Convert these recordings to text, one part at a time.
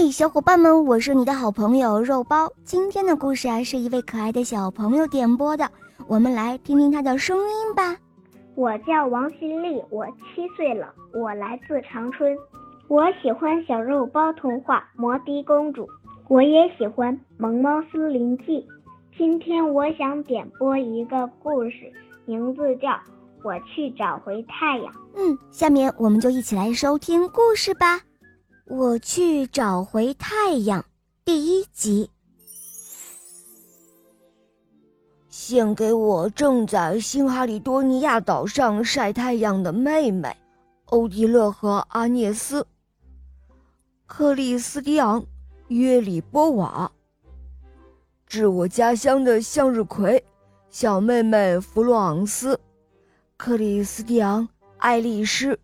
嗨，小伙伴们，我是你的好朋友肉包。今天的故事啊，是一位可爱的小朋友点播的，我们来听听他的声音吧。我叫王新丽，我七岁了，我来自长春。我喜欢小肉包童话《魔笛公主》，我也喜欢《萌猫森林记》。今天我想点播一个故事，名字叫《我去找回太阳》。嗯，下面我们就一起来收听故事吧。我去找回太阳，第一集。献给我正在新哈利多尼亚岛上晒太阳的妹妹，欧迪勒和阿涅斯、克里斯蒂昂、约里波瓦。致我家乡的向日葵，小妹妹弗洛昂斯、克里斯蒂昂、爱丽丝。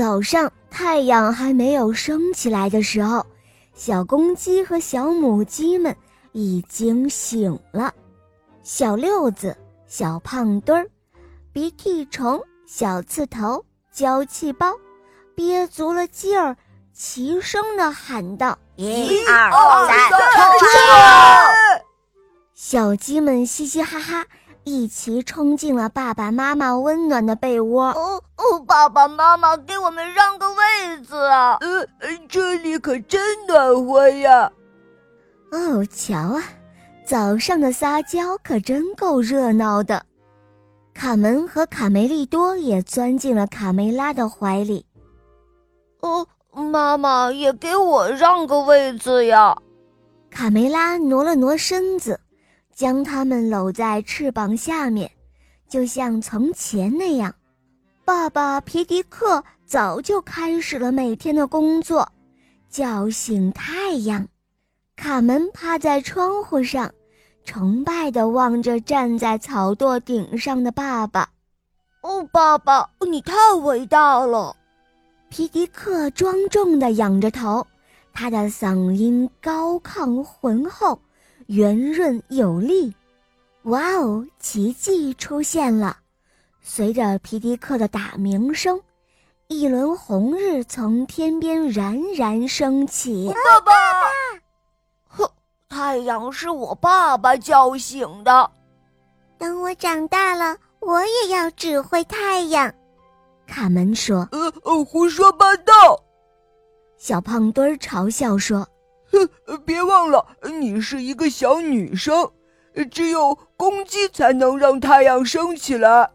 早上太阳还没有升起来的时候，小公鸡和小母鸡们已经醒了。小六子、小胖墩儿、鼻涕虫、小刺头、娇气包，憋足了劲儿，齐声的喊道：“一二三，冲！”小鸡们嘻嘻哈哈。一起冲进了爸爸妈妈温暖的被窝。哦哦，爸爸妈妈，给我们让个位子啊！呃，这里可真暖和呀！哦，瞧啊，早上的撒娇可真够热闹的。卡门和卡梅利多也钻进了卡梅拉的怀里。哦，妈妈也给我让个位子呀！卡梅拉挪了挪身子。将它们搂在翅膀下面，就像从前那样。爸爸皮迪克早就开始了每天的工作，叫醒太阳。卡门趴在窗户上，崇拜地望着站在草垛顶上的爸爸。哦，爸爸，你太伟大了！皮迪克庄重地仰着头，他的嗓音高亢浑厚。圆润有力，哇哦！奇迹出现了。随着皮迪克的打鸣声，一轮红日从天边冉冉升起。爸爸，哼，太阳是我爸爸叫醒的。等我长大了，我也要指挥太阳。卡门说：“呃呃，胡说八道。”小胖墩儿嘲笑说。哼，别忘了，你是一个小女生，只有公鸡才能让太阳升起来。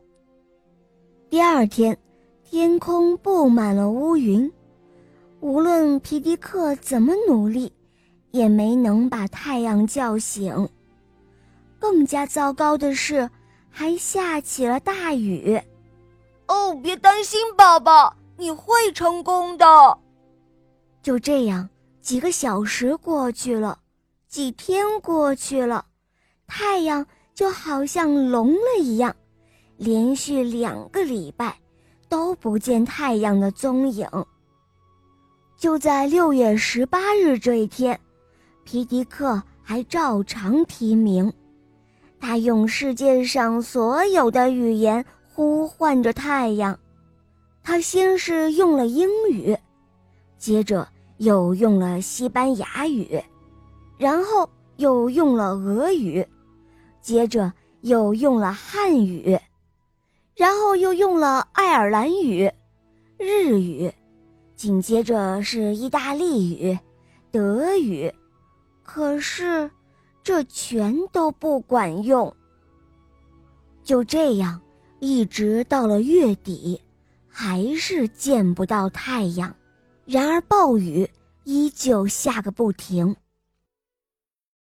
第二天，天空布满了乌云，无论皮迪克怎么努力，也没能把太阳叫醒。更加糟糕的是，还下起了大雨。哦，别担心，爸爸，你会成功的。就这样。几个小时过去了，几天过去了，太阳就好像聋了一样，连续两个礼拜都不见太阳的踪影。就在六月十八日这一天，皮迪克还照常提名，他用世界上所有的语言呼唤着太阳。他先是用了英语，接着。又用了西班牙语，然后又用了俄语，接着又用了汉语，然后又用了爱尔兰语、日语，紧接着是意大利语、德语，可是这全都不管用。就这样，一直到了月底，还是见不到太阳。然而，暴雨依旧下个不停。